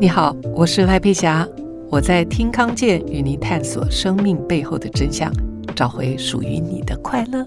你好，我是赖佩霞，我在听康健与您探索生命背后的真相，找回属于你的快乐。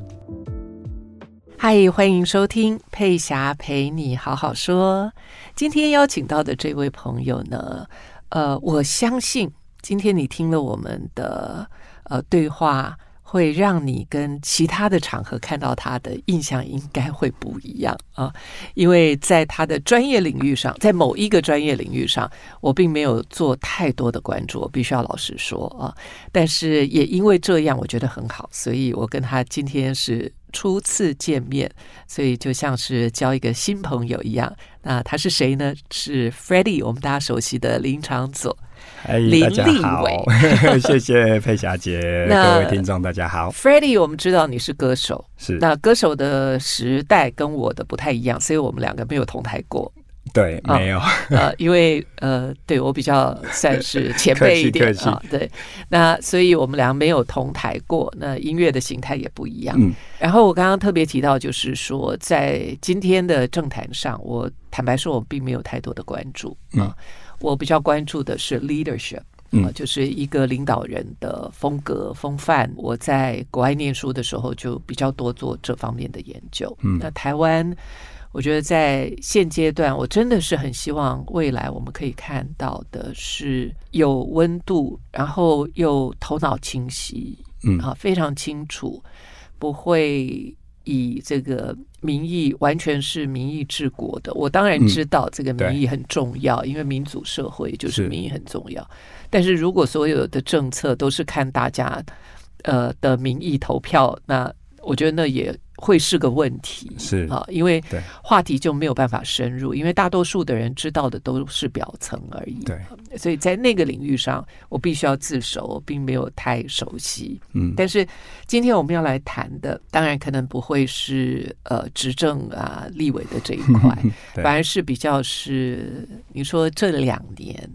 嗨，欢迎收听佩霞陪你好好说。今天邀请到的这位朋友呢，呃，我相信今天你听了我们的呃对话。会让你跟其他的场合看到他的印象应该会不一样啊，因为在他的专业领域上，在某一个专业领域上，我并没有做太多的关注，我必须要老实说啊。但是也因为这样，我觉得很好，所以我跟他今天是初次见面，所以就像是交一个新朋友一样。那他是谁呢？是 Freddie，我们大家熟悉的林昶佐。哎，大家好，谢谢佩霞姐，各位听众大家好。Freddie，我们知道你是歌手，是那歌手的时代跟我的不太一样，所以我们两个没有同台过。对，没有，呃，因为呃，对我比较算是前辈一点 啊，对，那所以我们俩没有同台过，那音乐的形态也不一样。嗯，然后我刚刚特别提到，就是说在今天的政坛上，我坦白说，我并没有太多的关注啊。我比较关注的是 leadership，嗯，就是一个领导人的风格风范。我在国外念书的时候就比较多做这方面的研究。嗯，那台湾，我觉得在现阶段，我真的是很希望未来我们可以看到的是有温度，然后又头脑清晰，嗯，啊，非常清楚，不会。以这个民意完全是民意治国的，我当然知道这个民意很重要，嗯、因为民主社会就是民意很重要。是但是如果所有的政策都是看大家呃的民意投票，那我觉得那也。会是个问题，是啊，因为话题就没有办法深入，因为大多数的人知道的都是表层而已。对，所以在那个领域上，我必须要自首，我并没有太熟悉。嗯，但是今天我们要来谈的，当然可能不会是呃执政啊、立委的这一块，反而是比较是你说这两年。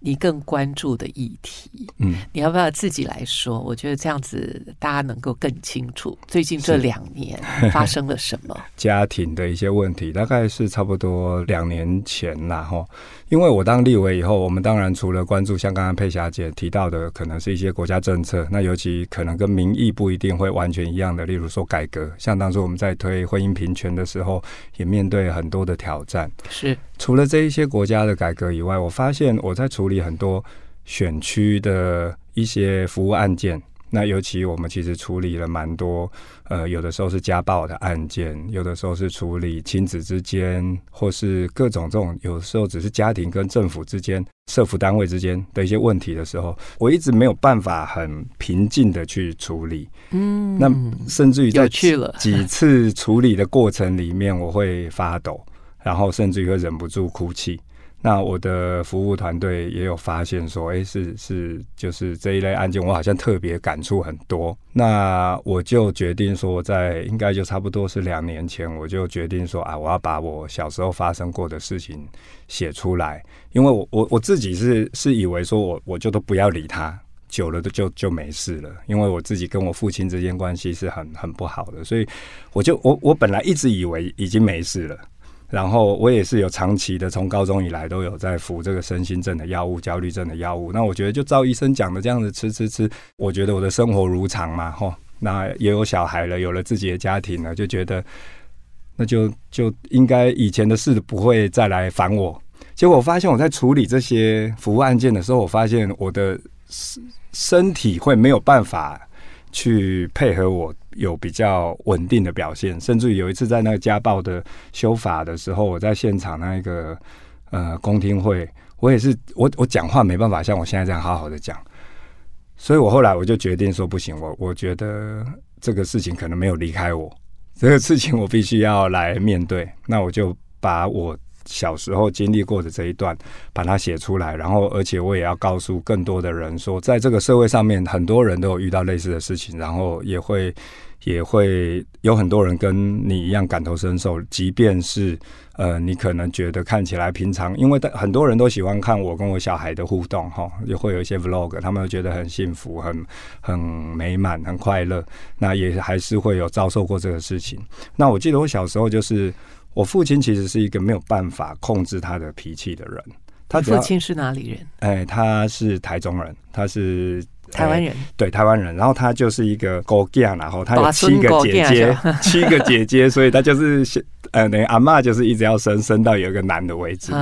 你更关注的议题，嗯，你要不要自己来说？我觉得这样子大家能够更清楚最近这两年发生了什么。家庭的一些问题，大概是差不多两年前啦，哈。因为我当立委以后，我们当然除了关注像刚刚佩霞姐提到的，可能是一些国家政策，那尤其可能跟民意不一定会完全一样的，例如说改革，像当初我们在推婚姻平权的时候，也面对很多的挑战。是除了这一些国家的改革以外，我发现我在处理很多选区的一些服务案件。那尤其我们其实处理了蛮多，呃，有的时候是家暴的案件，有的时候是处理亲子之间，或是各种这种，有的时候只是家庭跟政府之间、社福单位之间的一些问题的时候，我一直没有办法很平静的去处理。嗯，那甚至于在几次处理的过程里面，我会发抖，然后甚至于会忍不住哭泣。那我的服务团队也有发现说，哎，是是，就是这一类案件，我好像特别感触很多。那我就决定说，在应该就差不多是两年前，我就决定说啊，我要把我小时候发生过的事情写出来，因为我我我自己是是以为说我我就都不要理他，久了就就就没事了，因为我自己跟我父亲之间关系是很很不好的，所以我就我我本来一直以为已经没事了。然后我也是有长期的，从高中以来都有在服这个身心症的药物、焦虑症的药物。那我觉得就照医生讲的这样子吃吃吃，我觉得我的生活如常嘛，吼。那也有小孩了，有了自己的家庭了，就觉得那就就应该以前的事不会再来烦我。结果我发现我在处理这些服务案件的时候，我发现我的身身体会没有办法。去配合我有比较稳定的表现，甚至有一次在那个家暴的修法的时候，我在现场那一个呃公听会，我也是我我讲话没办法像我现在这样好好的讲，所以我后来我就决定说不行，我我觉得这个事情可能没有离开我，这个事情我必须要来面对，那我就把我。小时候经历过的这一段，把它写出来，然后而且我也要告诉更多的人说，在这个社会上面，很多人都有遇到类似的事情，然后也会也会有很多人跟你一样感同身受，即便是呃，你可能觉得看起来平常，因为很多人都喜欢看我跟我小孩的互动，哈，也会有一些 vlog，他们都觉得很幸福、很很美满、很快乐，那也还是会有遭受过这个事情。那我记得我小时候就是。我父亲其实是一个没有办法控制他的脾气的人，他父亲是哪里人？哎，他是台中人，他是台湾人，对台湾人。然后他就是一个姑家，然后他有七个姐姐，七个姐姐，所以他就是呃，等于阿嬷就是一直要生，生到有一个男的为止。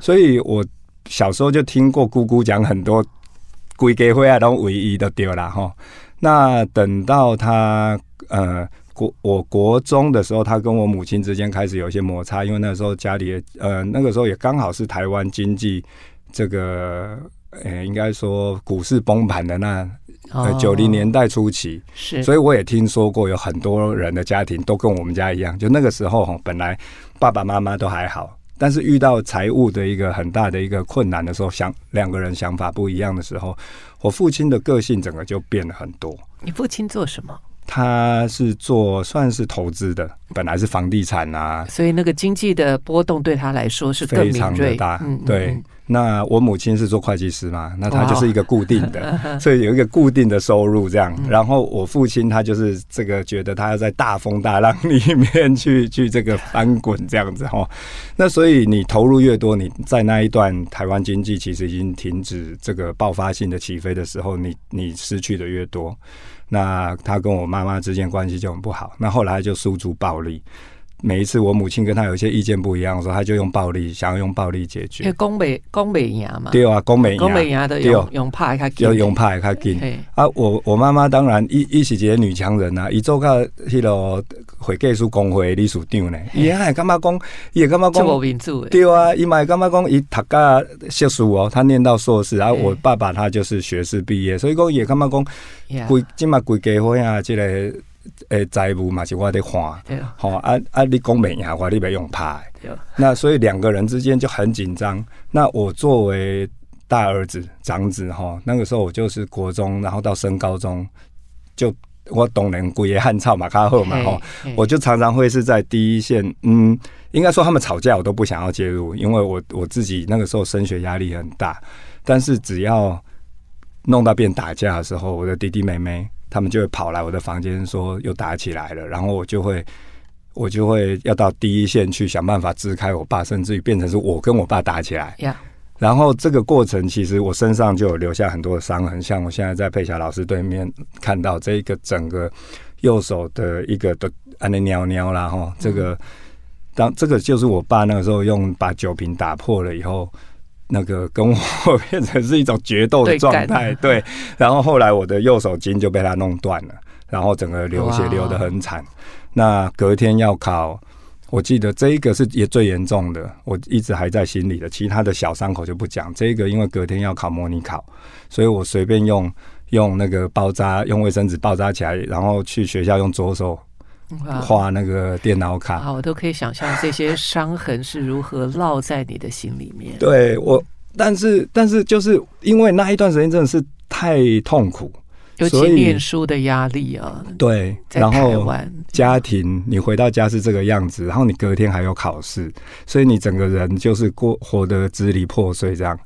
所以我小时候就听过姑姑讲很多归给回来都唯一的丢了哈。那等到他呃。国我国中的时候，他跟我母亲之间开始有一些摩擦，因为那时候家里呃那个时候也刚好是台湾经济这个呃应该说股市崩盘的那呃九零年代初期，是，所以我也听说过有很多人的家庭都跟我们家一样，就那个时候哈本来爸爸妈妈都还好，但是遇到财务的一个很大的一个困难的时候，想两个人想法不一样的时候，我父亲的个性整个就变了很多。你父亲做什么？他是做算是投资的，本来是房地产啊，所以那个经济的波动对他来说是非常的大。嗯、对，嗯、那我母亲是做会计师嘛，那他就是一个固定的，所以有一个固定的收入这样。嗯、然后我父亲他就是这个觉得他要在大风大浪里面去 去这个翻滚这样子哈。那所以你投入越多，你在那一段台湾经济其实已经停止这个爆发性的起飞的时候，你你失去的越多。那他跟我妈妈之间关系就很不好，那后来就诉诸暴力。每一次我母亲跟他有一些意见不一样的时候，他就用暴力，想要用暴力解决。因为讲美讲美赢嘛，对啊，讲美赢，讲美赢的用用怕还要用怕还紧。啊，我我妈妈当然一一是一个女强人啊，伊做个迄个会计师工会理事长呢，伊还干嘛讲？伊也干嘛讲？对啊，伊嘛干嘛讲？伊读个硕士哦，他念到硕士，然后我爸爸他就是学士毕业，所以讲也干嘛讲？规今嘛规家伙啊，这个。诶，财务嘛是我在花，好啊啊！你讲没呀？我你别用怕。那所以两个人之间就很紧张。那我作为大儿子、长子哈，那个时候我就是国中，然后到升高中，就我懂人鬼爷汉草马卡后嘛哈，我就常常会是在第一线。嗯，应该说他们吵架我都不想要介入，因为我我自己那个时候升学压力很大。但是只要弄到变打架的时候，我的弟弟妹妹。他们就会跑来我的房间说又打起来了，然后我就会我就会要到第一线去想办法支开我爸，甚至于变成是我跟我爸打起来。Yeah. 然后这个过程其实我身上就有留下很多的伤痕，像我现在在佩霞老师对面看到这一个整个右手的一个的安尼尿尿啦哈，这个当这个就是我爸那个时候用把酒瓶打破了以后。那个跟我 变成是一种决斗的状态，对。然后后来我的右手筋就被他弄断了，然后整个流血流得很惨。那隔天要考，我记得这一个是也最严重的，我一直还在心里的。其他的小伤口就不讲，这个因为隔天要考模拟考，所以我随便用用那个包扎，用卫生纸包扎起来，然后去学校用左手。画那个电脑卡，啊，我都可以想象这些伤痕是如何烙在你的心里面。对我，但是但是就是因为那一段时间真的是太痛苦，尤其念书的压力啊。对，然后家庭，你回到家是这个样子，然后你隔天还有考试，所以你整个人就是过活得支离破碎这样。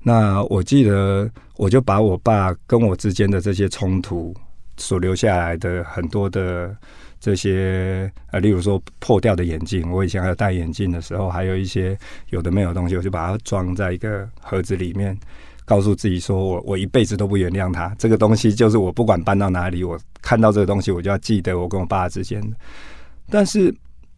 那我记得，我就把我爸跟我之间的这些冲突所留下来的很多的。这些呃，例如说破掉的眼镜，我以前还有戴眼镜的时候，还有一些有的没有的东西，我就把它装在一个盒子里面，告诉自己说我我一辈子都不原谅他。这个东西就是我不管搬到哪里，我看到这个东西，我就要记得我跟我爸之间的。但是，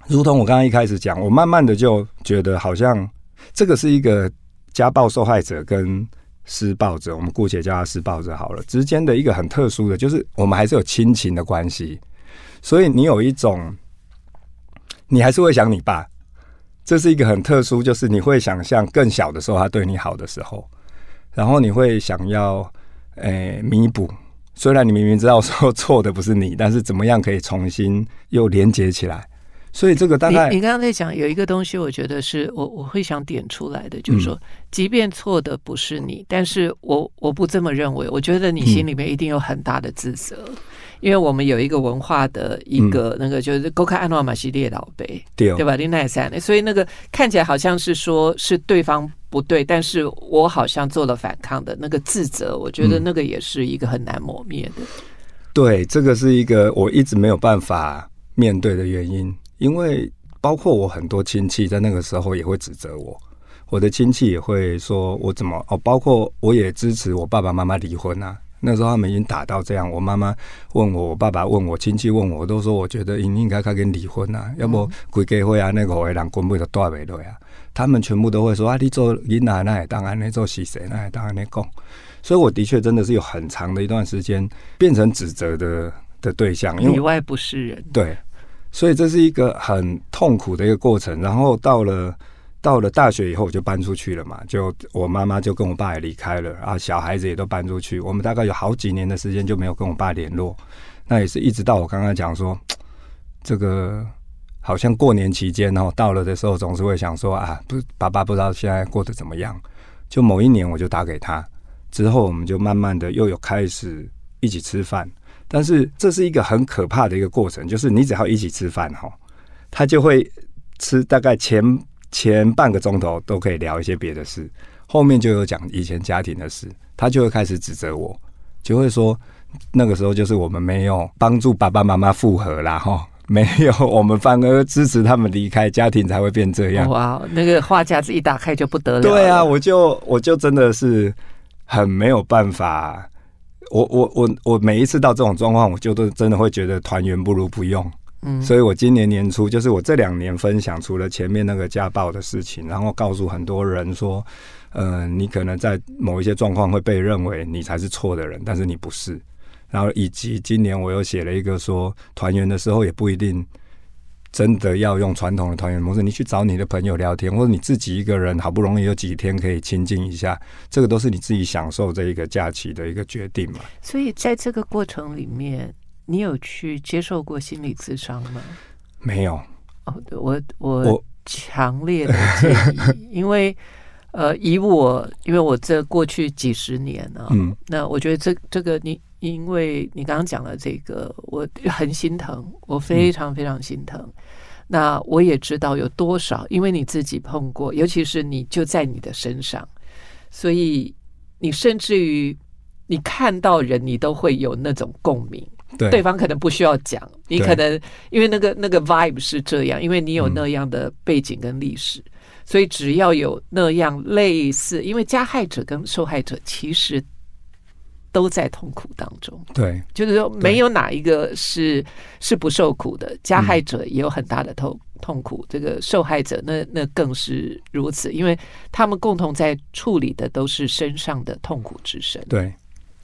如同我刚刚一开始讲，我慢慢的就觉得好像这个是一个家暴受害者跟施暴者，我们姑且叫他施暴者好了，之间的一个很特殊的，就是我们还是有亲情的关系。所以你有一种，你还是会想你爸，这是一个很特殊，就是你会想象更小的时候他对你好的时候，然后你会想要诶弥补，虽然你明明知道说错的不是你，但是怎么样可以重新又连接起来？所以这个大概你，你刚刚在讲有一个东西，我觉得是我我会想点出来的，就是说，即便错的不是你，但是我我不这么认为，我觉得你心里面一定有很大的自责。因为我们有一个文化的一个那个就是勾开安诺马西列老贝，对对吧？林奈山，所以那个看起来好像是说是对方不对，但是我好像做了反抗的那个自责，我觉得那个也是一个很难磨灭的。对，这个是一个我一直没有办法面对的原因，因为包括我很多亲戚在那个时候也会指责我，我的亲戚也会说我怎么哦，包括我也支持我爸爸妈妈离婚啊。那时候他们已经打到这样，我妈妈问我，我爸爸问我，亲戚问我，我都说我觉得应应该该跟离婚啊，要不规家会啊，那个会让根本就带不落啊。他们全部都会说啊，你做囡仔那也当然，你做媳妇那也当然，你讲。所以我的确真的是有很长的一段时间变成指责的的对象，因为里外不是人。对，所以这是一个很痛苦的一个过程。然后到了。到了大学以后，我就搬出去了嘛，就我妈妈就跟我爸也离开了啊，小孩子也都搬出去，我们大概有好几年的时间就没有跟我爸联络。那也是一直到我刚刚讲说，这个好像过年期间，然后到了的时候，总是会想说啊，不是，爸爸不知道现在过得怎么样。就某一年我就打给他，之后我们就慢慢的又有开始一起吃饭，但是这是一个很可怕的一个过程，就是你只要一起吃饭哈，他就会吃大概前。前半个钟头都可以聊一些别的事，后面就有讲以前家庭的事，他就会开始指责我，就会说那个时候就是我们没有帮助爸爸妈妈复合啦，哈，没有，我们反而支持他们离开，家庭才会变这样。哇，那个话匣子一打开就不得了。对啊，我就我就真的是很没有办法，我我我我每一次到这种状况，我就都真的会觉得团圆不如不用。嗯，所以我今年年初，就是我这两年分享，除了前面那个家暴的事情，然后告诉很多人说，呃，你可能在某一些状况会被认为你才是错的人，但是你不是。然后以及今年我又写了一个说，团圆的时候也不一定真的要用传统的团圆模式，你去找你的朋友聊天，或者你自己一个人好不容易有几天可以亲近一下，这个都是你自己享受这一个假期的一个决定嘛。所以在这个过程里面。你有去接受过心理咨商吗？没有。哦，我我强烈的建议，因为呃，以我因为我这过去几十年啊，嗯，那我觉得这这个你，因为你刚刚讲了这个，我很心疼，我非常非常心疼。嗯，那我也知道有多少，因为你自己碰过，尤其是你就在你的身上，所以你甚至于你看到人，你都会有那种共鸣。对，对方可能不需要讲，你可能因为那个那个 vibe 是这样，因为你有那样的背景跟历史，嗯，所以只要有那样类似，因为加害者跟受害者其实都在痛苦当中。对，就是说没有哪一个是是不受苦的，加害者也有很大的痛痛苦，这个受害者那那更是如此，因为他们共同在处理的都是身上的痛苦之身。对。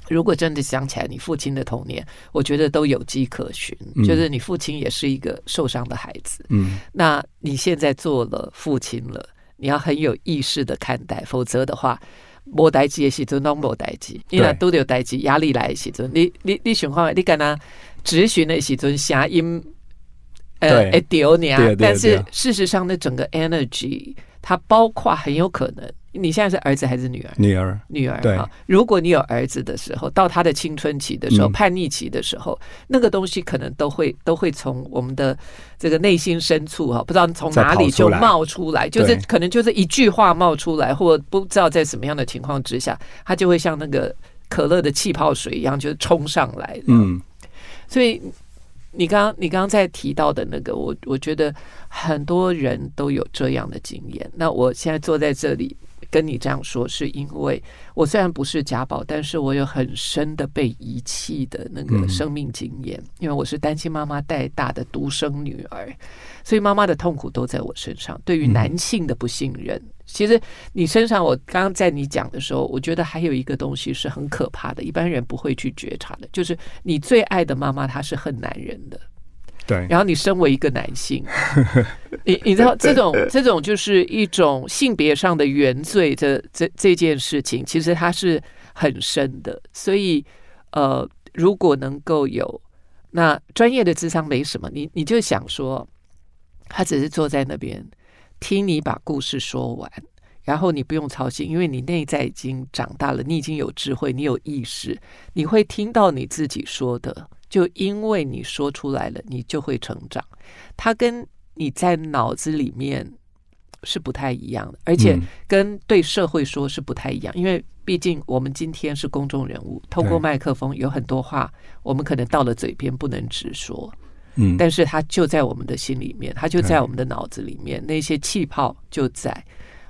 如果真的想起来你父亲的童年，我觉得都有迹可循。就是你父亲也是一个受伤的孩子。嗯，那你现在做了父亲了，你要很有意识的看待，否则的话，没代志的时阵拢无代志，你那都有代志，压力来的时阵，你你你想看，你敢若咨询的时阵声音，呃，会丢你啊。但是事实上，那整个 energy，它包括很有可能。你现在是儿子还是女儿？女儿，女儿。对，如果你有儿子的时候，到他的青春期的时候、嗯、叛逆期的时候，那个东西可能都会都会从我们的这个内心深处哈，不知道从哪里就冒出来，就是可能就是一句话冒出来，或不知道在什么样的情况之下，他就会像那个可乐的气泡水一样，就是冲上来。嗯，所以你刚刚你刚刚在提到的那个，我我觉得很多人都有这样的经验。那我现在坐在这里。跟你这样说，是因为我虽然不是家暴，但是我有很深的被遗弃的那个生命经验。因为我是单亲妈妈带大的独生女儿，所以妈妈的痛苦都在我身上。对于男性的不信任，其实你身上，我刚刚在你讲的时候，我觉得还有一个东西是很可怕的，一般人不会去觉察的，就是你最爱的妈妈，她是恨男人的。对，然后你身为一个男性，你你知道这种这种就是一种性别上的原罪，这这这件事情其实它是很深的。所以呃，如果能够有那专业的智商没什么，你你就想说，他只是坐在那边听你把故事说完，然后你不用操心，因为你内在已经长大了，你已经有智慧，你有意识，你会听到你自己说的。就因为你说出来了，你就会成长。它跟你在脑子里面是不太一样的，而且跟对社会说是不太一样。因为毕竟我们今天是公众人物，透过麦克风有很多话，我们可能到了嘴边不能直说。嗯，但是它就在我们的心里面，它就在我们的脑子里面，那些气泡就在。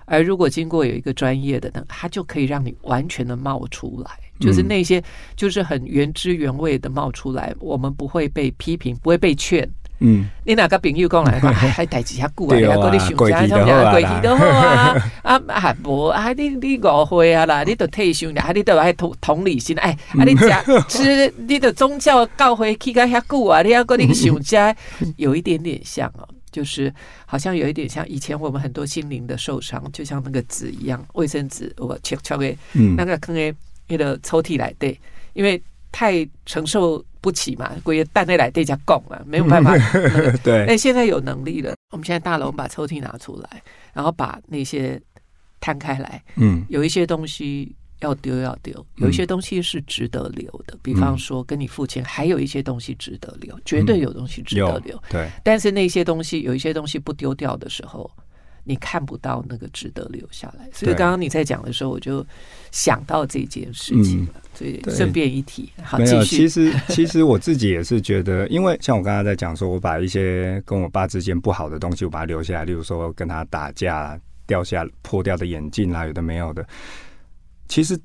而如果经过有一个专业的呢，它就可以让你完全的冒出来，就是那些就是很原汁原味的冒出来，我们不会被批评，不会被劝。嗯，你哪个朋友讲来，还带几下故啊？你要跟你想家，他们讲贵气都好啊。啊啊不啊，你你误会啊啦，你都退休了，你都还同同理心。哎，啊你讲，其实你的宗教教会起个遐久啊，你要跟你想家，有一点点像哦，就是好像有一点像以前我们很多心灵的受伤，就像那个纸一样，卫生纸我切切给那个坑诶那个抽屉来对，因为太承受。不起嘛，归蛋内来对家供了，没有办法。对，那现在有能力了。我们现在大楼把抽屉拿出来，然后把那些摊开来。嗯，有一些东西要丢要丢，有一些东西是值得留的。嗯、比方说，跟你父亲还有一些东西值得留，绝对有东西值得留。对、嗯，但是那些东西有一些东西不丢掉的时候。你看不到那个值得留下来，所以刚刚你在讲的时候，我就想到这件事情了。所以顺便一提，好，继续。其实，其实我自己也是觉得，因为像我刚刚在讲说，我把一些跟我爸之间不好的东西，我把它留下来，例如说跟他打架、掉下破掉的眼镜啊，有的没有的。其实，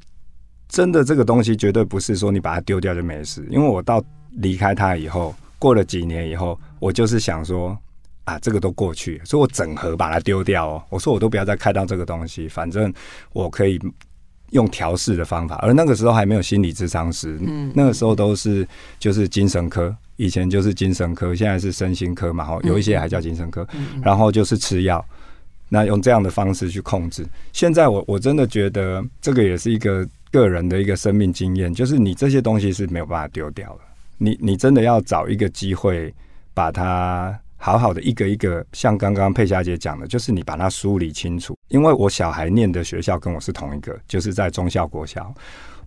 真的这个东西绝对不是说你把它丢掉就没事，因为我到离开他以后，过了几年以后，我就是想说。啊，这个都过去，所以我整合把它丢掉哦。我说我都不要再看到这个东西，反正我可以用调试的方法。而那个时候还没有心理智商师，嗯，那个时候都是就是精神科，以前就是精神科，现在是身心科嘛，哈，有一些还叫精神科，然后就是吃药，那用这样的方式去控制。现在我我真的觉得这个也是一个个人的一个生命经验，就是你这些东西是没有办法丢掉的，你你真的要找一个机会把它。好好的一个一个，像刚刚佩霞姐讲的，就是你把它梳理清楚。因为我小孩念的学校跟我是同一个，就是在中校国校。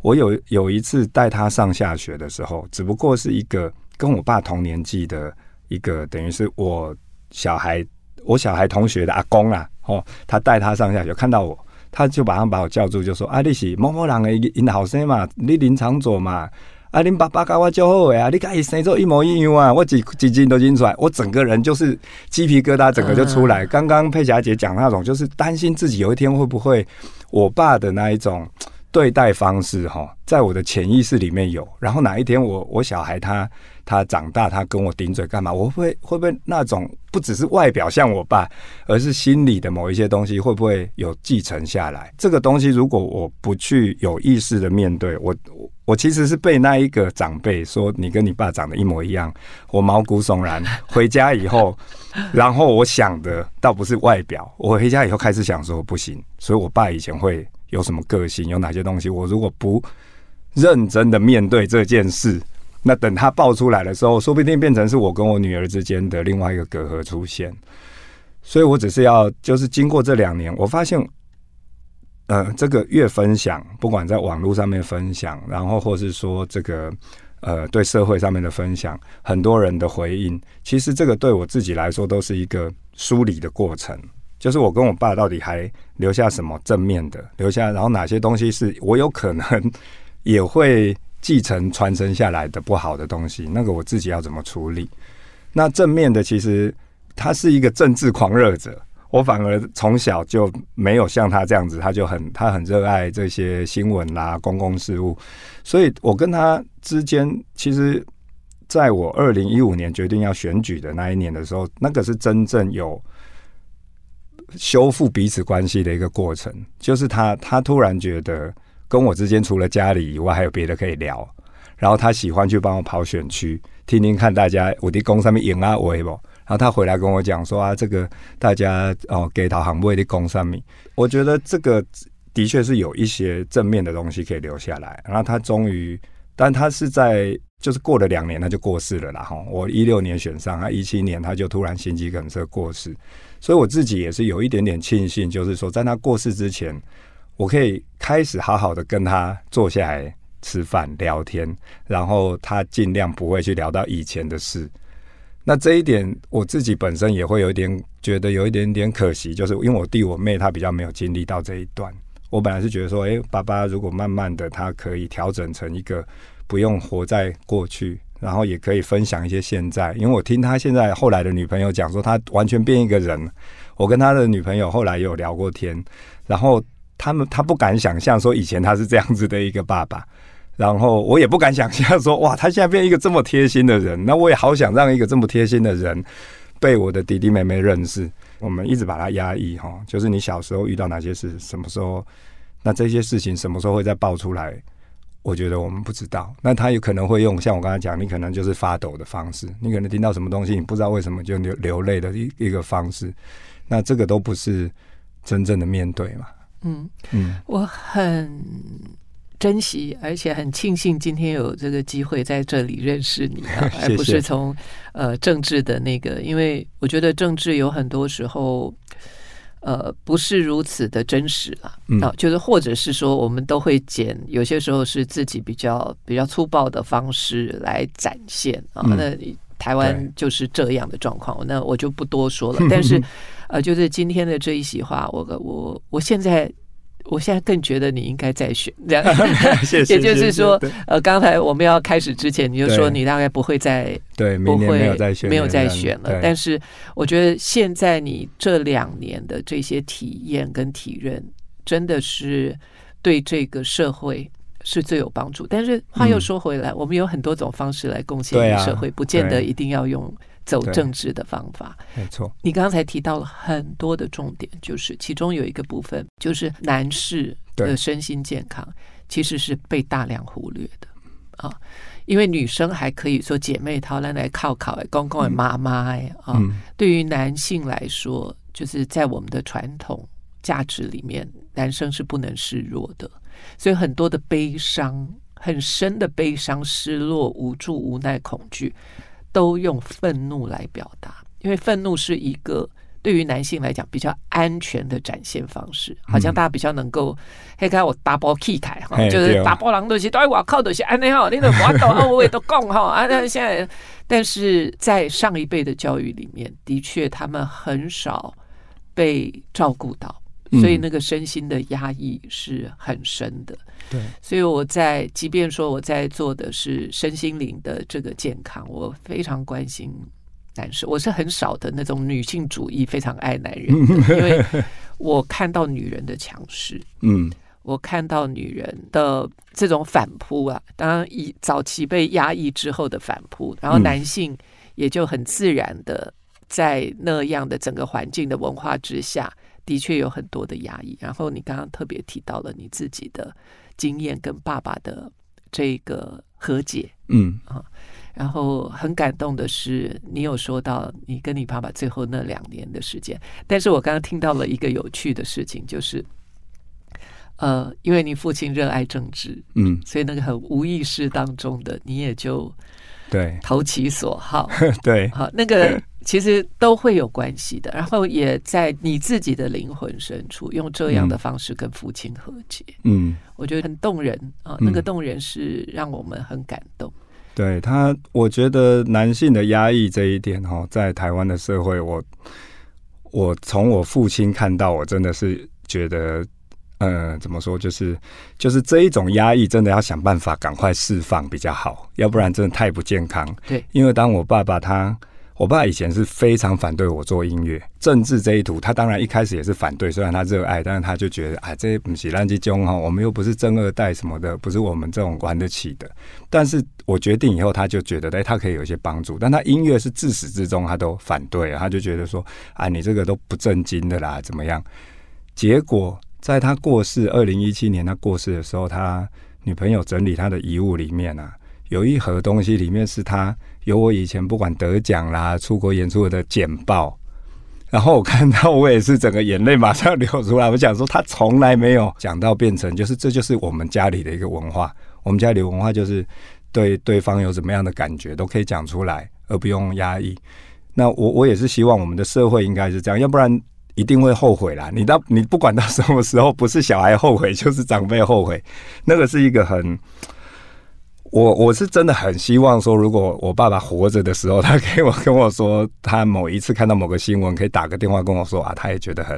我有有一次带他上下学的时候，只不过是一个跟我爸同年纪的一个，等于是我小孩我小孩同学的阿公啊，哦，他带他上下学，看到我，他就马上把我叫住，就说：“啊，你是某某人的因后生嘛，你林长佐嘛。”啊，恁爸爸跟我就好啊！你看伊生做一模一样啊！我几几斤都斤出来，我整个人就是鸡皮疙瘩，整个就出来。刚刚佩霞姐讲那种，就是担心自己有一天会不会我爸的那一种对待方式，哈，在我的潜意识里面有。然后哪一天我我小孩他他长大，他跟我顶嘴干嘛？我会会不会那种不只是外表像我爸，而是心里的某一些东西会不会有继承下来？这个东西如果我不去有意识的面对，我。我其实是被那一个长辈说，你跟你爸长得一模一样，我毛骨悚然。回家以后，然后我想的倒不是外表，我回家以后开始想说不行。所以我爸以前会有什么个性，有哪些东西，我如果不认真的面对这件事，那等他爆出来的时候，说不定变成是我跟我女儿之间的另外一个隔阂出现。所以我只是要，就是经过这两年，我发现。呃，这个越分享，不管在网络上面分享，然后或是说这个呃对社会上面的分享，很多人的回应，其实这个对我自己来说都是一个梳理的过程。就是我跟我爸到底还留下什么正面的，留下，然后哪些东西是我有可能也会继承传承下来的不好的东西，那个我自己要怎么处理？那正面的，其实他是一个政治狂热者。我反而从小就没有像他这样子，他就很他很热爱这些新闻啦、公共事务，所以我跟他之间，其实在我二零一五年决定要选举的那一年的时候，那个是真正有修复彼此关系的一个过程。就是他他突然觉得跟我之间除了家里以外，还有别的可以聊，然后他喜欢去帮我跑选区，听听看大家我的公上面赢啊，我也不。然后他回来跟我讲说啊，这个大家哦给导航位的公三米，我觉得这个的确是有一些正面的东西可以留下来。然后他终于，但他是在就是过了两年他就过世了啦哈。我一六年选上，他一七年他就突然心肌梗塞过世，所以我自己也是有一点点庆幸，就是说在他过世之前，我可以开始好好的跟他坐下来吃饭聊天，然后他尽量不会去聊到以前的事。那这一点我自己本身也会有一点觉得有一点点可惜，就是因为我弟我妹他比较没有经历到这一段。我本来是觉得说，诶，爸爸如果慢慢的他可以调整成一个不用活在过去，然后也可以分享一些现在。因为我听他现在后来的女朋友讲说，他完全变一个人。我跟他的女朋友后来有聊过天，然后他们他不敢想象说以前他是这样子的一个爸爸，然后我也不敢想象说哇，他现在变一个这么贴心的人，那我也好想让一个这么贴心的人被我的弟弟妹妹认识。我们一直把他压抑哈，就是你小时候遇到哪些事，什么时候，那这些事情什么时候会再爆出来？我觉得我们不知道。那他有可能会用像我刚才讲，你可能就是发抖的方式，你可能听到什么东西，你不知道为什么就流流泪的一一个方式。那这个都不是真正的面对嘛？嗯嗯，我很珍惜，而且很庆幸今天有这个机会在这里认识你 而不是从呃政治的那个，因为我觉得政治有很多时候。呃，不是如此的真实了啊，嗯，就是或者是说，我们都会捡，有些时候是自己比较比较粗暴的方式来展现啊。嗯，那台湾就是这样的状况，那我就不多说了。但是，呃，就是今天的这一席话，我我我现在。我现在更觉得你应该再选，这样。也就是说，呃，刚才我们要开始之前，你就说你大概不会再对，不会没有再选，没有再选了。但是，我觉得现在你这两年的这些体验跟体认，真的是对这个社会是最有帮助。但是话又说回来，我们有很多种方式来贡献于社会，不见得一定要用。走政治的方法，没错。你刚才提到了很多的重点，就是其中有一个部分，就是男士的身心健康其实是被大量忽略的啊。因为女生还可以说姐妹淘来来靠靠哎，公公哎，妈妈哎啊。对于男性来说，就是在我们的传统价值里面，男生是不能示弱的，所以很多的悲伤，很深的悲伤、失落、无助、无奈、恐惧。都用愤怒来表达，因为愤怒是一个对于男性来讲比较安全的展现方式，好像大家比较能够，嘿，看我打包气开哈，就是打包狼东西，对，我靠东西，安内哈，你都我都啊，我也都讲哈，啊，那现在，但是在上一辈的教育里面，的确他们很少被照顾到。所以那个身心的压抑是很深的，对。所以我在，即便说我在做的是身心灵的这个健康，我非常关心男士。我是很少的那种女性主义，非常爱男人的，因为我看到女人的强势，嗯，我看到女人的这种反扑啊，当然以早期被压抑之后的反扑，然后男性也就很自然的在那样的整个环境的文化之下。的确有很多的压抑，然后你刚刚特别提到了你自己的经验跟爸爸的这个和解，嗯。啊，然后很感动的是，你有说到你跟你爸爸最后那两年的时间，但是我刚刚听到了一个有趣的事情，就是，呃，因为你父亲热爱政治，嗯，所以那个很无意识当中的你也就对。投其所好，对，好那个。其实都会有关系的，然后也在你自己的灵魂深处用这样的方式跟父亲和解。嗯，我觉得很动人啊，那个动人是让我们很感动。对他，我觉得男性的压抑这一点哈，在台湾的社会，我我从我父亲看到，我真的是觉得，呃，怎么说，就是就是这一种压抑，真的要想办法赶快释放比较好，要不然真的太不健康。对，因为当我爸爸他。我爸以前是非常反对我做音乐，政治这一途，他当然一开始也是反对，虽然他热爱，但是他就觉得，哎，这不是垃圾中哈，我们又不是政二代什么的，不是我们这种玩得起的。但是我决定以后，他就觉得，哎，他可以有一些帮助。但他音乐是自始至终他都反对，他就觉得说，啊，你这个都不正经的啦，怎么样？结果在他过世，二零一七年他过世的时候，他女朋友整理他的遗物里面啊，有一盒东西，里面是他。有我以前不管得奖啦、出国演出的简报，然后我看到我也是整个眼泪马上流出来。我想说，他从来没有讲到变成，就是这就是我们家里的一个文化。我们家里文化就是对对方有怎么样的感觉都可以讲出来，而不用压抑。那我我也是希望我们的社会应该是这样，要不然一定会后悔啦。你到你不管到什么时候，不是小孩后悔，就是长辈后悔，那个是一个很。我我是真的很希望说，如果我爸爸活着的时候，他给我跟我说，他某一次看到某个新闻，可以打个电话跟我说啊，他也觉得很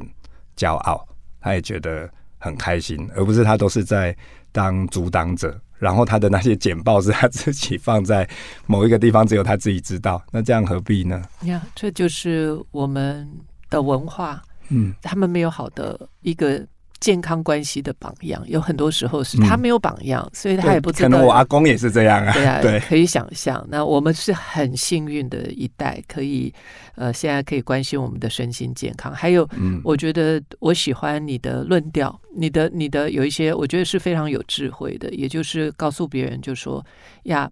骄傲，他也觉得很开心，而不是他都是在当阻挡者，然后他的那些简报是他自己放在某一个地方，只有他自己知道，那这样何必呢？呀，这就是我们的文化。嗯，他们没有好的一个。健康关系的榜样，有很多时候是他没有榜样，嗯、所以他也不知道。可能我阿公也是这样啊。对啊，对，可以想象。那我们是很幸运的一代，可以呃，现在可以关心我们的身心健康。还有，嗯，我觉得我喜欢你的论调，你的你的有一些，我觉得是非常有智慧的，也就是告诉别人，就说呀，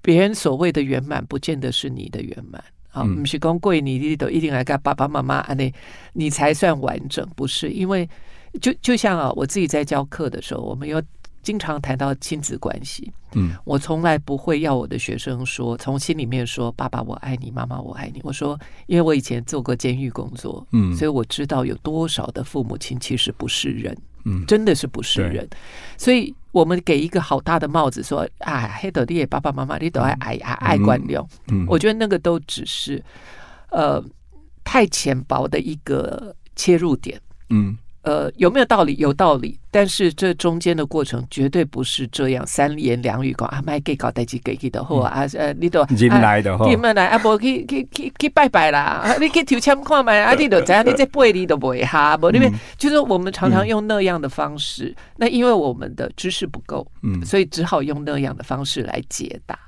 别人所谓的圆满，不见得是你的圆满啊。不是讲贵你你都一定来跟爸爸妈妈啊，那你才算完整，不是因为。就就像啊，我自己在教课的时候，我们又经常谈到亲子关系。嗯，我从来不会要我的学生说，从心里面说“爸爸我爱你，妈妈我爱你”。我说，因为我以前做过监狱工作，嗯，所以我知道有多少的父母亲其实不是人，嗯，真的是不是人。所以我们给一个好大的帽子，说啊，黑豆弟爸爸妈妈，你都爱爱爱爱惯了。嗯，我觉得那个都只是呃太浅薄的一个切入点。嗯。呃，有没有道理？有道理，但是这中间的过程绝对不是这样三言两语讲啊，卖给搞代志给给的或啊呃，你都进来的，进来啊，不去去去去拜拜啦，你去抽签看嘛，啊，你都怎样？你这背你都不会哈，不，因为就是我们常常用那样的方式，那因为我们的知识不够，嗯，所以只好用那样的方式来解答。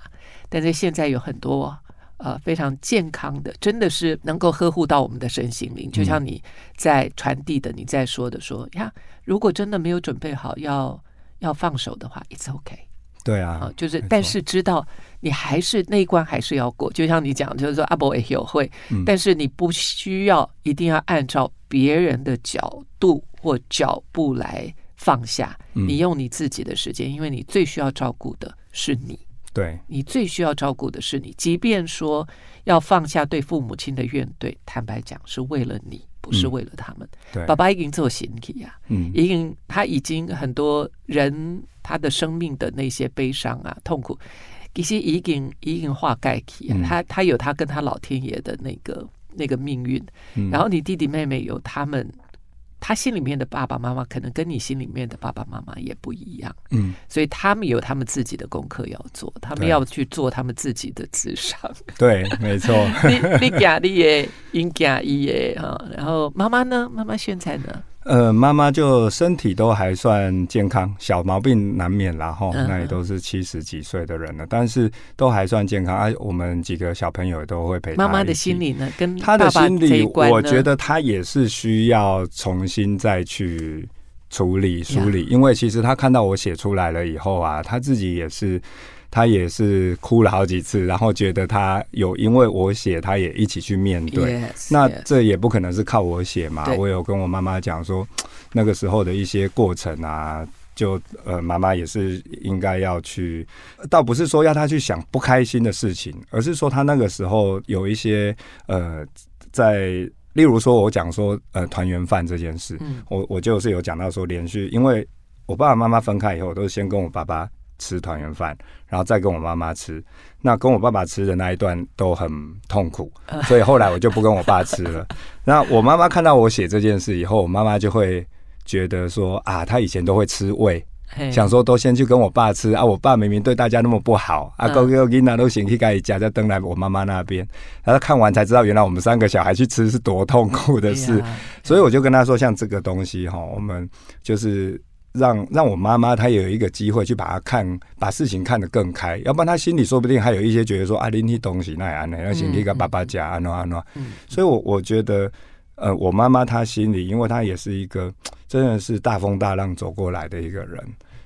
但是现在有很多。呃，非常健康的，真的是能够呵护到我们的身心灵。就像你在传递的，你在说的说，说呀，如果真的没有准备好要要放手的话，it's okay。对啊，啊就是，但是知道你还是那一关还是要过。就像你讲，就是说阿伯也有会，但是你不需要一定要按照别人的角度或脚步来放下，你用你自己的时间，因为你最需要照顾的是你。对，你最需要照顾的是你，即便说要放下对父母亲的怨怼，坦白讲是为了你，不是为了他们。嗯、对，爸爸已经做形体呀，嗯，已经他已经很多人他的生命的那些悲伤啊、痛苦，其实已经已经化解去、嗯、他他有他跟他老天爷的那个那个命运，嗯、然后你弟弟妹妹有他们。他心里面的爸爸妈妈可能跟你心里面的爸爸妈妈也不一样，嗯，所以他们有他们自己的功课要做，他们要去做他们自己的智商。对，没错。你你家里也应家也哈，然后妈妈呢？妈妈现在呢？呃，妈妈就身体都还算健康，小毛病难免啦哈，那也都是七十几岁的人了，但是都还算健康。啊，我们几个小朋友都会陪他。妈妈的心理呢？跟他的心理，我觉得他也是需要重新再去处理梳理，因为其实他看到我写出来了以后啊，他自己也是。他也是哭了好几次，然后觉得他有因为我写，他也一起去面对。Yes, 那这也不可能是靠我写嘛。我有跟我妈妈讲说，那个时候的一些过程啊，就呃，妈妈也是应该要去，倒不是说要他去想不开心的事情，而是说他那个时候有一些呃，在例如说我讲说呃团圆饭这件事，嗯、我我就是有讲到说连续，因为我爸爸妈妈分开以后，我都是先跟我爸爸。吃团圆饭，然后再跟我妈妈吃。那跟我爸爸吃的那一段都很痛苦，所以后来我就不跟我爸吃了。那我妈妈看到我写这件事以后，我妈妈就会觉得说啊，她以前都会吃味，想说都先去跟我爸吃啊。我爸明明对大家那么不好啊，哥哥、囡仔都嫌弃家里夹在登来我妈妈那边。然后看完才知道，原来我们三个小孩去吃是多痛苦的事。所以我就跟他说，像这个东西哈，我们就是。让让我妈妈她有一个机会去把它看，把事情看得更开，要不然她心里说不定还有一些觉得说啊，拎起东西那样那要先去跟爸爸讲啊，那啊那。所以我，我我觉得，呃，我妈妈她心里，因为她也是一个真的是大风大浪走过来的一个人。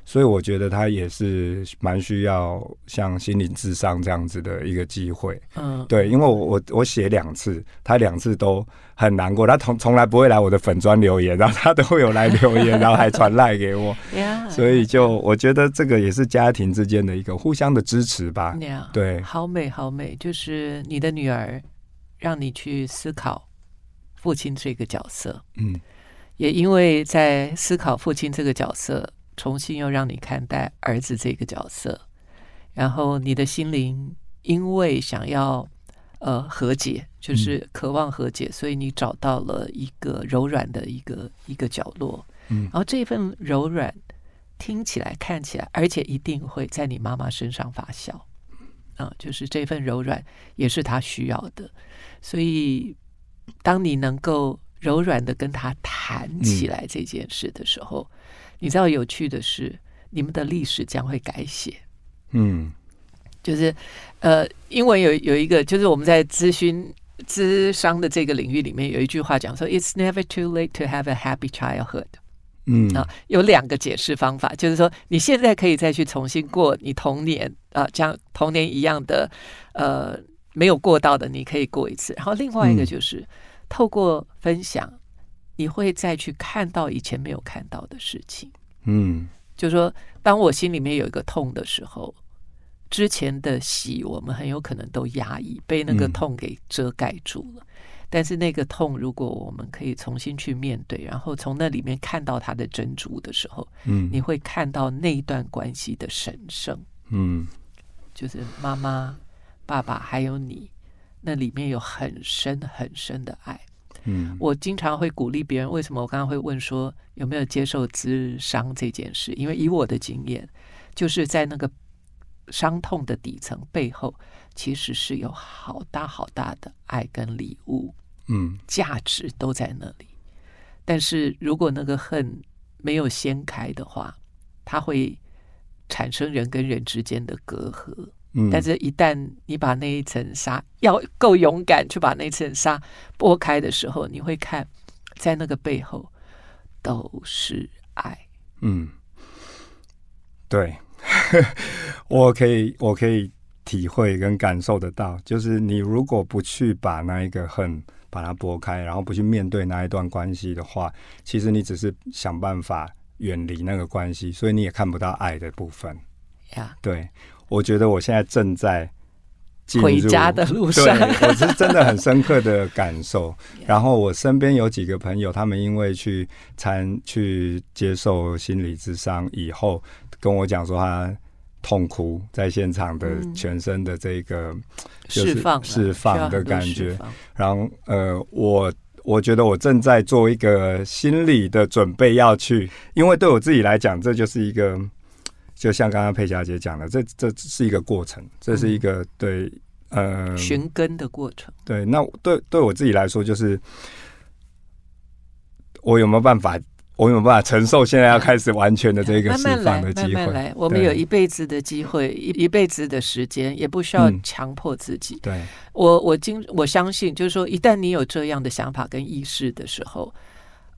所以我觉得她也是蛮需要像心灵智商这样子的一个机会，嗯，对，因为我我我写两次，她两次都很难过，他从从来不会来我的粉砖留言，然后他都会有来留言，然后还传赖给我，所以就我觉得这个也是家庭之间的一个互相的支持吧，对，好美好美，就是你的女儿让你去思考父亲这个角色，嗯，也因为在思考父亲这个角色。重新又让你看待儿子这个角色，然后你的心灵因为想要呃和解，就是渴望和解，所以你找到了一个柔软的一个一个角落，嗯，然后这份柔软听起来看起来，而且一定会在你妈妈身上发酵，啊，就是这份柔软也是她需要的，所以当你能够柔软的跟他谈起来这件事的时候，嗯、你知道有趣的是，你们的历史将会改写。嗯，就是呃，英文有有一个，就是我们在咨询咨商的这个领域里面有一句话讲说：“It's never too late to have a happy childhood。”嗯啊，有两个解释方法，就是说你现在可以再去重新过你童年啊，像童年一样的呃没有过到的，你可以过一次。然后另外一个就是。嗯透过分享，你会再去看到以前没有看到的事情。嗯，就是说，当我心里面有一个痛的时候，之前的喜我们很有可能都压抑，被那个痛给遮盖住了。嗯、但是那个痛，如果我们可以重新去面对，然后从那里面看到它的珍珠的时候，嗯，你会看到那一段关系的神圣。嗯，就是妈妈、爸爸还有你。那里面有很深很深的爱，嗯，我经常会鼓励别人。为什么我刚刚会问说有没有接受咨商这件事？因为以我的经验，就是在那个伤痛的底层背后，其实是有好大好大的爱跟礼物，嗯，价值都在那里。但是如果那个恨没有掀开的话，它会产生人跟人之间的隔阂。嗯但是，一旦你把那一层纱要够勇敢去把那层纱剥开的时候，你会看，在那个背后都是爱。嗯，对，我可以，我可以体会跟感受得到。就是你如果不去把那一个恨把它拨开，然后不去面对那一段关系的话，其实你只是想办法远离那个关系，所以你也看不到爱的部分。呀，对。我觉得我现在正在回家的路上，我是真的很深刻的感受。然后我身边有几个朋友，他们因为去参去接受心理咨商以后，跟我讲说他痛哭在现场的全身的这个释放释放的感觉。然后呃，我我觉得我正在做一个心理的准备要去，因为对我自己来讲，这就是一个。就像刚刚佩霞姐讲的，这这是一个过程，这是一个对呃寻根的过程。对，那对对我自己来说，就是我有没有办法，我有办法承受现在要开始完全的这个释放的机会？慢慢来，慢慢来。我们有一辈子的机会，一一辈子的时间，也不需要强迫自己。嗯、对我，我今我相信，就是说，一旦你有这样的想法跟意识的时候，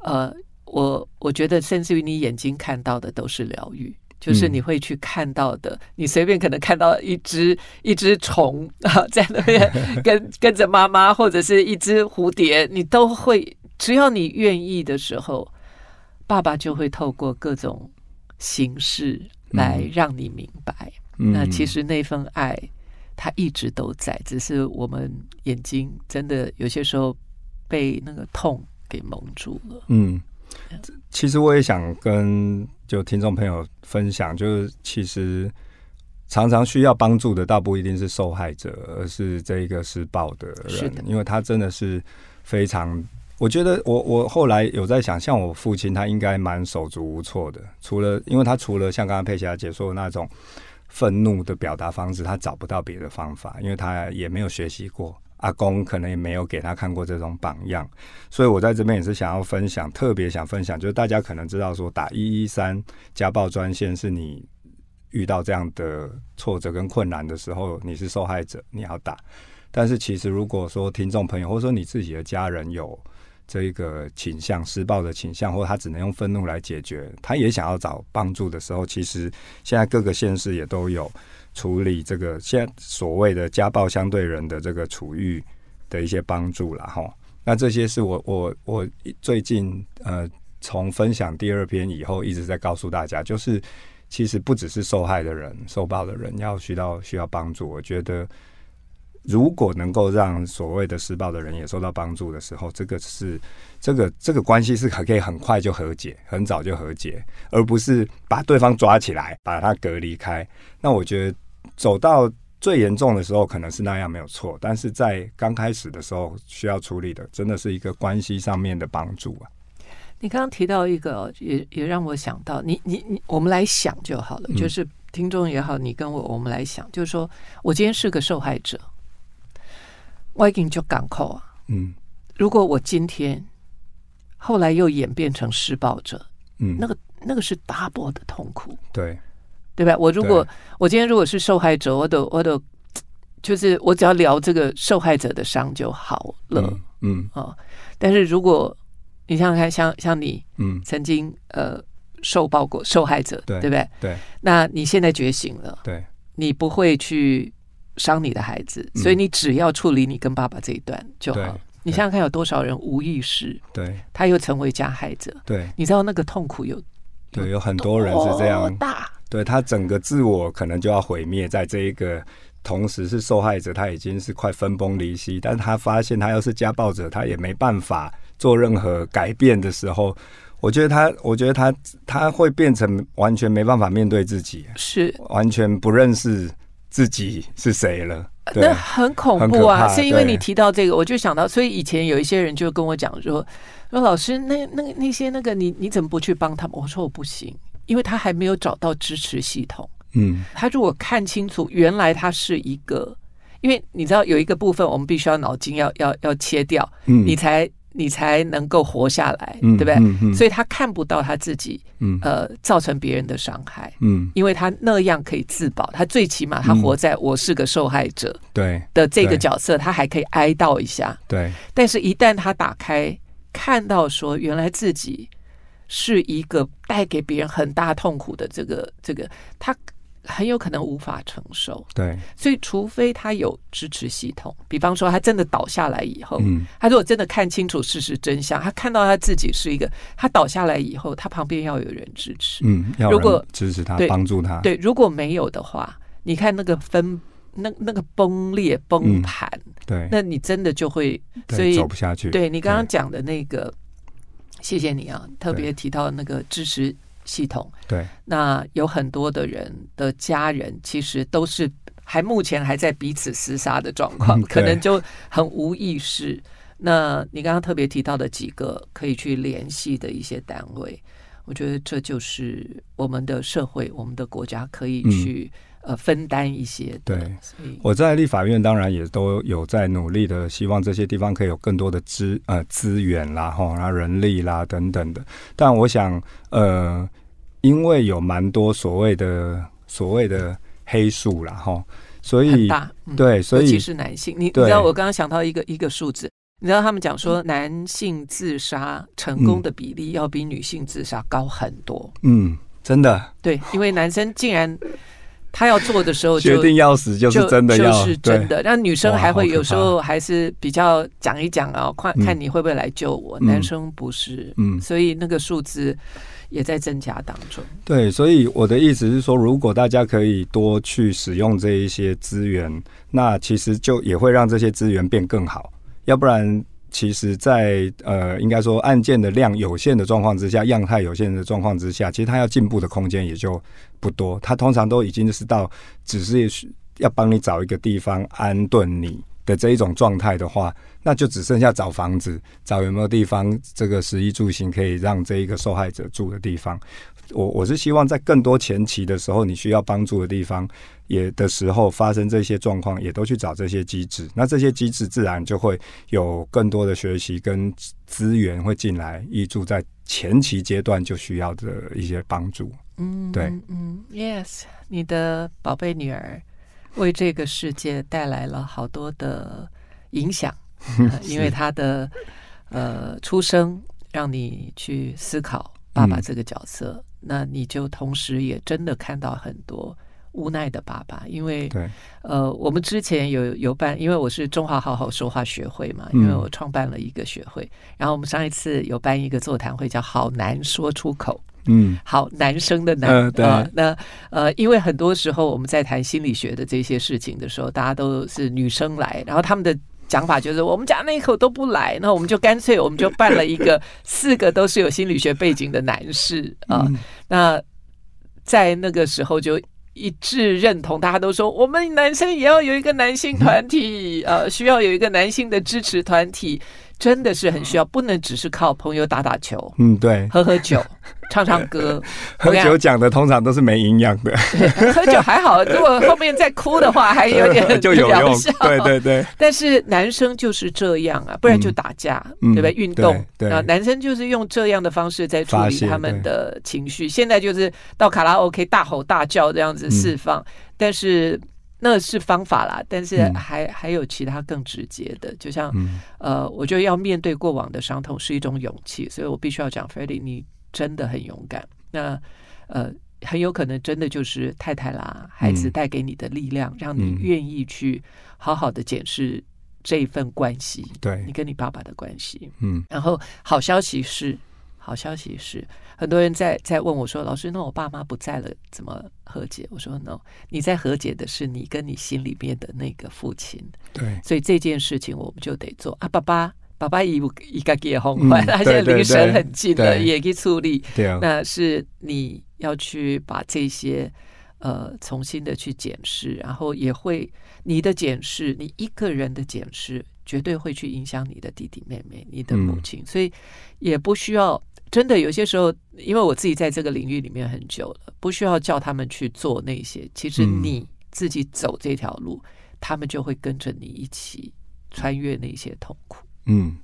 呃，我我觉得，甚至于你眼睛看到的都是疗愈。就是你会去看到的，嗯、你随便可能看到一只一只虫啊，在那边 跟跟着妈妈，或者是一只蝴蝶，你都会，只要你愿意的时候，爸爸就会透过各种形式来让你明白。嗯、那其实那份爱，它一直都在，只是我们眼睛真的有些时候被那个痛给蒙住了。嗯，其实我也想跟。就听众朋友分享，就是其实常常需要帮助的，倒不一定是受害者，而是这一个施暴的人。因为他真的是非常，我觉得我我后来有在想，像我父亲，他应该蛮手足无措的，除了因为他除了像刚刚佩霞姐说的那种愤怒的表达方式，他找不到别的方法，因为他也没有学习过。阿公可能也没有给他看过这种榜样，所以我在这边也是想要分享，特别想分享，就是大家可能知道说打一一三家暴专线是你遇到这样的挫折跟困难的时候，你是受害者，你要打。但是其实如果说听众朋友或者说你自己的家人有这一个倾向施暴的倾向，或者他只能用愤怒来解决，他也想要找帮助的时候，其实现在各个县市也都有。处理这个现在所谓的家暴相对人的这个处遇的一些帮助了哈，那这些是我我我最近呃从分享第二篇以后一直在告诉大家，就是其实不只是受害的人、受暴的人要需要需要帮助。我觉得如果能够让所谓的施暴的人也受到帮助的时候，这个是这个这个关系是可可以很快就和解，很早就和解，而不是把对方抓起来把他隔离开。那我觉得。走到最严重的时候，可能是那样没有错，但是在刚开始的时候需要处理的，真的是一个关系上面的帮助啊。你刚刚提到一个，也也让我想到，你你你，我们来想就好了，就是听众也好，你跟我，我们来想，就是说我今天是个受害者，我已经就港口啊，嗯，如果我今天后来又演变成施暴者，嗯，那个那个是 double 的痛苦，对，对吧？我如果我今天如果是受害者，我都我都就是我只要聊这个受害者的伤就好了，嗯，嗯。哦，但是如果你想想看，像像你，嗯，曾经呃受暴过受害者，对，对不对？对，那你现在觉醒了，对，你不会去伤你的孩子，所以你只要处理你跟爸爸这一段就好。你想想看，有多少人无意识，对，他又成为加害者，对，你知道那个痛苦有，对，有很多人是这样。大，对他整个自我可能就要毁灭，在这一个同时是受害者，他已经是快分崩离析，但是他发现他要是家暴者，他也没办法做任何改变的时候，我觉得他，我觉得他他会变成完全没办法面对自己，是。完全不认识自己是谁了。那很恐怖啊！是因为你提到这个，我就想到，所以以前有一些人就跟我讲说：“说老师，那那个那些那个你你怎么不去帮他们？”我说：“我不行，因为他还没有找到支持系统。嗯，他如果看清楚，原来他是一个，因为你知道有一个部分，我们必须要脑筋要要要切掉，嗯，你才。”你才能够活下来，嗯、对不对？所以他看不到他自己，嗯、呃，造成别人的伤害，嗯，因为他那样可以自保，他最起码他活在我是个受害者对的这个角色，他还可以哀悼一下，对。但是，一旦他打开看到说，原来自己是一个带给别人很大痛苦的这个这个他。很有可能无法承受，对，所以除非他有支持系统，比方说他真的倒下来以后，嗯，他如果真的看清楚事实真相，他看到他自己是一个，他倒下来以后，他旁边要有人支持，嗯，要如果支持他，帮助他，对，如果没有的话，你看那个分，那那个崩裂崩盘，嗯，对，那你真的就会，所以走不下去。对你刚刚讲的那个，谢谢你啊，特别提到那个支持。系统对，那有很多的人的家人其实都是还目前还在彼此厮杀的状况，可能就很无意识。那你刚刚特别提到的几个可以去联系的一些单位，我觉得这就是我们的社会、我们的国家可以去呃分担一些。对，我在立法院当然也都有在努力的，希望这些地方可以有更多的资呃资源啦、哈，然后人力啦等等的。但我想呃。因为有蛮多所谓的所谓的黑数啦，哈，所以大、嗯、对，所以尤其是男性，你你知道我刚刚想到一个一个数字，你知道他们讲说男性自杀成功的比例要比女性自杀高很多，嗯，真的，对，因为男生竟然他要做的时候就决定要死就是真的要，就是真的，那女生还会有时候还是比较讲一讲啊，看看你会不会来救我，嗯、男生不是，嗯，所以那个数字。也在增加当中。对，所以我的意思是说，如果大家可以多去使用这一些资源，那其实就也会让这些资源变更好。要不然，其实在，呃，应该说案件的量有限的状况之下，样态有限的状况之下，其实它要进步的空间也就不多。它通常都已经是到只是要帮你找一个地方安顿你的这一种状态的话。那就只剩下找房子，找有没有地方，这个食衣住行可以让这一个受害者住的地方。我我是希望在更多前期的时候，你需要帮助的地方，也的时候发生这些状况，也都去找这些机制。那这些机制自然就会有更多的学习跟资源会进来，依住在前期阶段就需要的一些帮助。嗯，对，嗯，Yes，你的宝贝女儿为这个世界带来了好多的影响。因为他的呃出生，让你去思考爸爸这个角色，嗯，那你就同时也真的看到很多无奈的爸爸。因为对，呃，我们之前有有办，因为我是中华好好说话学会嘛，因为我创办了一个学会，嗯，然后我们上一次有办一个座谈会，叫“好难说出口”，嗯，好男生的男，呃，对，呃，那呃，因为很多时候我们在谈心理学的这些事情的时候，大家都是女生来，然后他们的。讲法就是我们家那一口都不来，那我们就干脆我们就办了一个四个都是有心理学背景的男士啊、呃。那在那个时候就一致认同，大家都说我们男生也要有一个男性团体，呃，需要有一个男性的支持团体。真的是很需要，不能只是靠朋友打打球，嗯，对，喝喝酒，唱唱歌。喝酒讲的通常都是没营养的，喝酒还好，如果后面再哭的话，还有点 就有用。对对对。但是男生就是这样啊，不然就打架，对不对？运动，对，男生就是用这样的方式在处理他们的情绪。现在就是到卡拉 OK 大吼大叫这样子释放，但是。那是方法啦，但是还、嗯、还有其他更直接的，就像、嗯、呃，我觉得要面对过往的伤痛是一种勇气，所以我必须要讲，Freddie，你真的很勇敢。那呃，很有可能真的就是太太啦，孩子带给你的力量，嗯、让你愿意去好好的检视这一份关系，对你跟你爸爸的关系。嗯，然后好消息是，好消息是。很多人在在问我说：“老师，那我爸妈不在了，怎么和解？”我说：“No，你在和解的是你跟你心里面的那个父亲。对，所以这件事情我们就得做啊。爸爸，爸爸一一个结婚，他现在离神很近的，也可以处理。对啊，那是你要去把这些呃重新的去检视，然后也会你的检视，你一个人的检视，绝对会去影响你的弟弟妹妹、你的母亲，嗯、所以也不需要。”真的有些时候，因为我自己在这个领域里面很久了，不需要叫他们去做那些。其实你自己走这条路，嗯、他们就会跟着你一起穿越那些痛苦。嗯，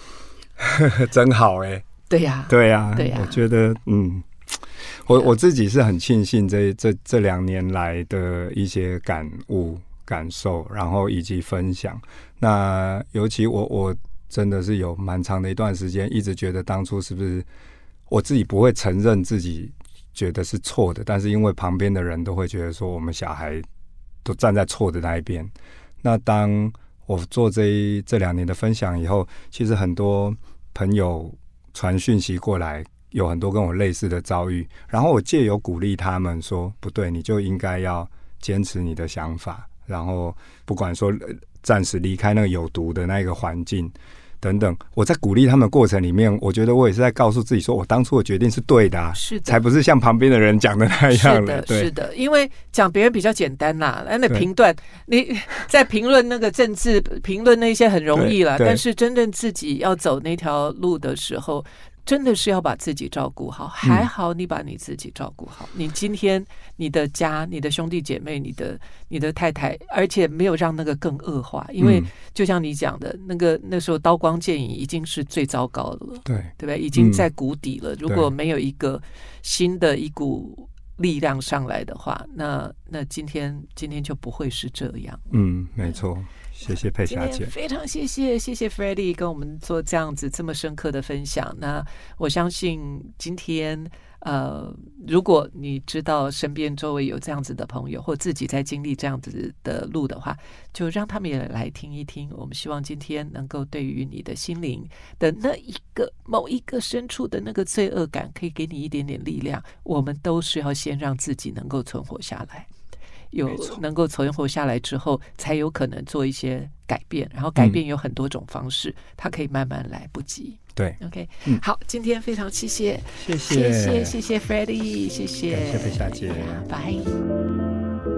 真好哎、欸。对呀，对呀，对呀。我觉得，嗯，我我自己是很庆幸这这这两年来的一些感悟、感受，然后以及分享。那尤其我我。真的是有蛮长的一段时间，一直觉得当初是不是我自己不会承认自己觉得是错的，但是因为旁边的人都会觉得说我们小孩都站在错的那一边。那当我做这一这两年的分享以后，其实很多朋友传讯息过来，有很多跟我类似的遭遇，然后我借由鼓励他们说，不对，你就应该要坚持你的想法，然后不管说暂时离开那个有毒的那个环境。等等，我在鼓励他们的过程里面，我觉得我也是在告诉自己，说我当初的决定是对的，啊，是的，才不是像旁边的人讲的那样的。对，是的，因为讲别人比较简单啦，那评断你 在评论那个政治，评论那些很容易了，但是真正自己要走那条路的时候。真的是要把自己照顾好，还好你把你自己照顾好。嗯、你今天你的家、你的兄弟姐妹、你的你的太太，而且没有让那个更恶化，因为就像你讲的，那个那时候刀光剑影已经是最糟糕的了，对对吧？已经在谷底了。嗯、如果没有一个新的一股力量上来的话，那那今天今天就不会是这样。嗯，没错。谢谢佩霞姐，非常谢谢谢谢 Freddie 跟我们做这样子这么深刻的分享。那我相信今天呃，如果你知道身边周围有这样子的朋友，或自己在经历这样子的路的话，就让他们也来听一听。我们希望今天能够对于你的心灵的那一个某一个深处的那个罪恶感，可以给你一点点力量。我们都是要先让自己能够存活下来。有能够存活下来之后，才有可能做一些改变。然后改变有很多种方式，它可以慢慢来，不急。对，OK，好，今天非常谢谢，谢谢，谢谢，谢谢 Freddie，谢谢，谢谢费小姐，拜。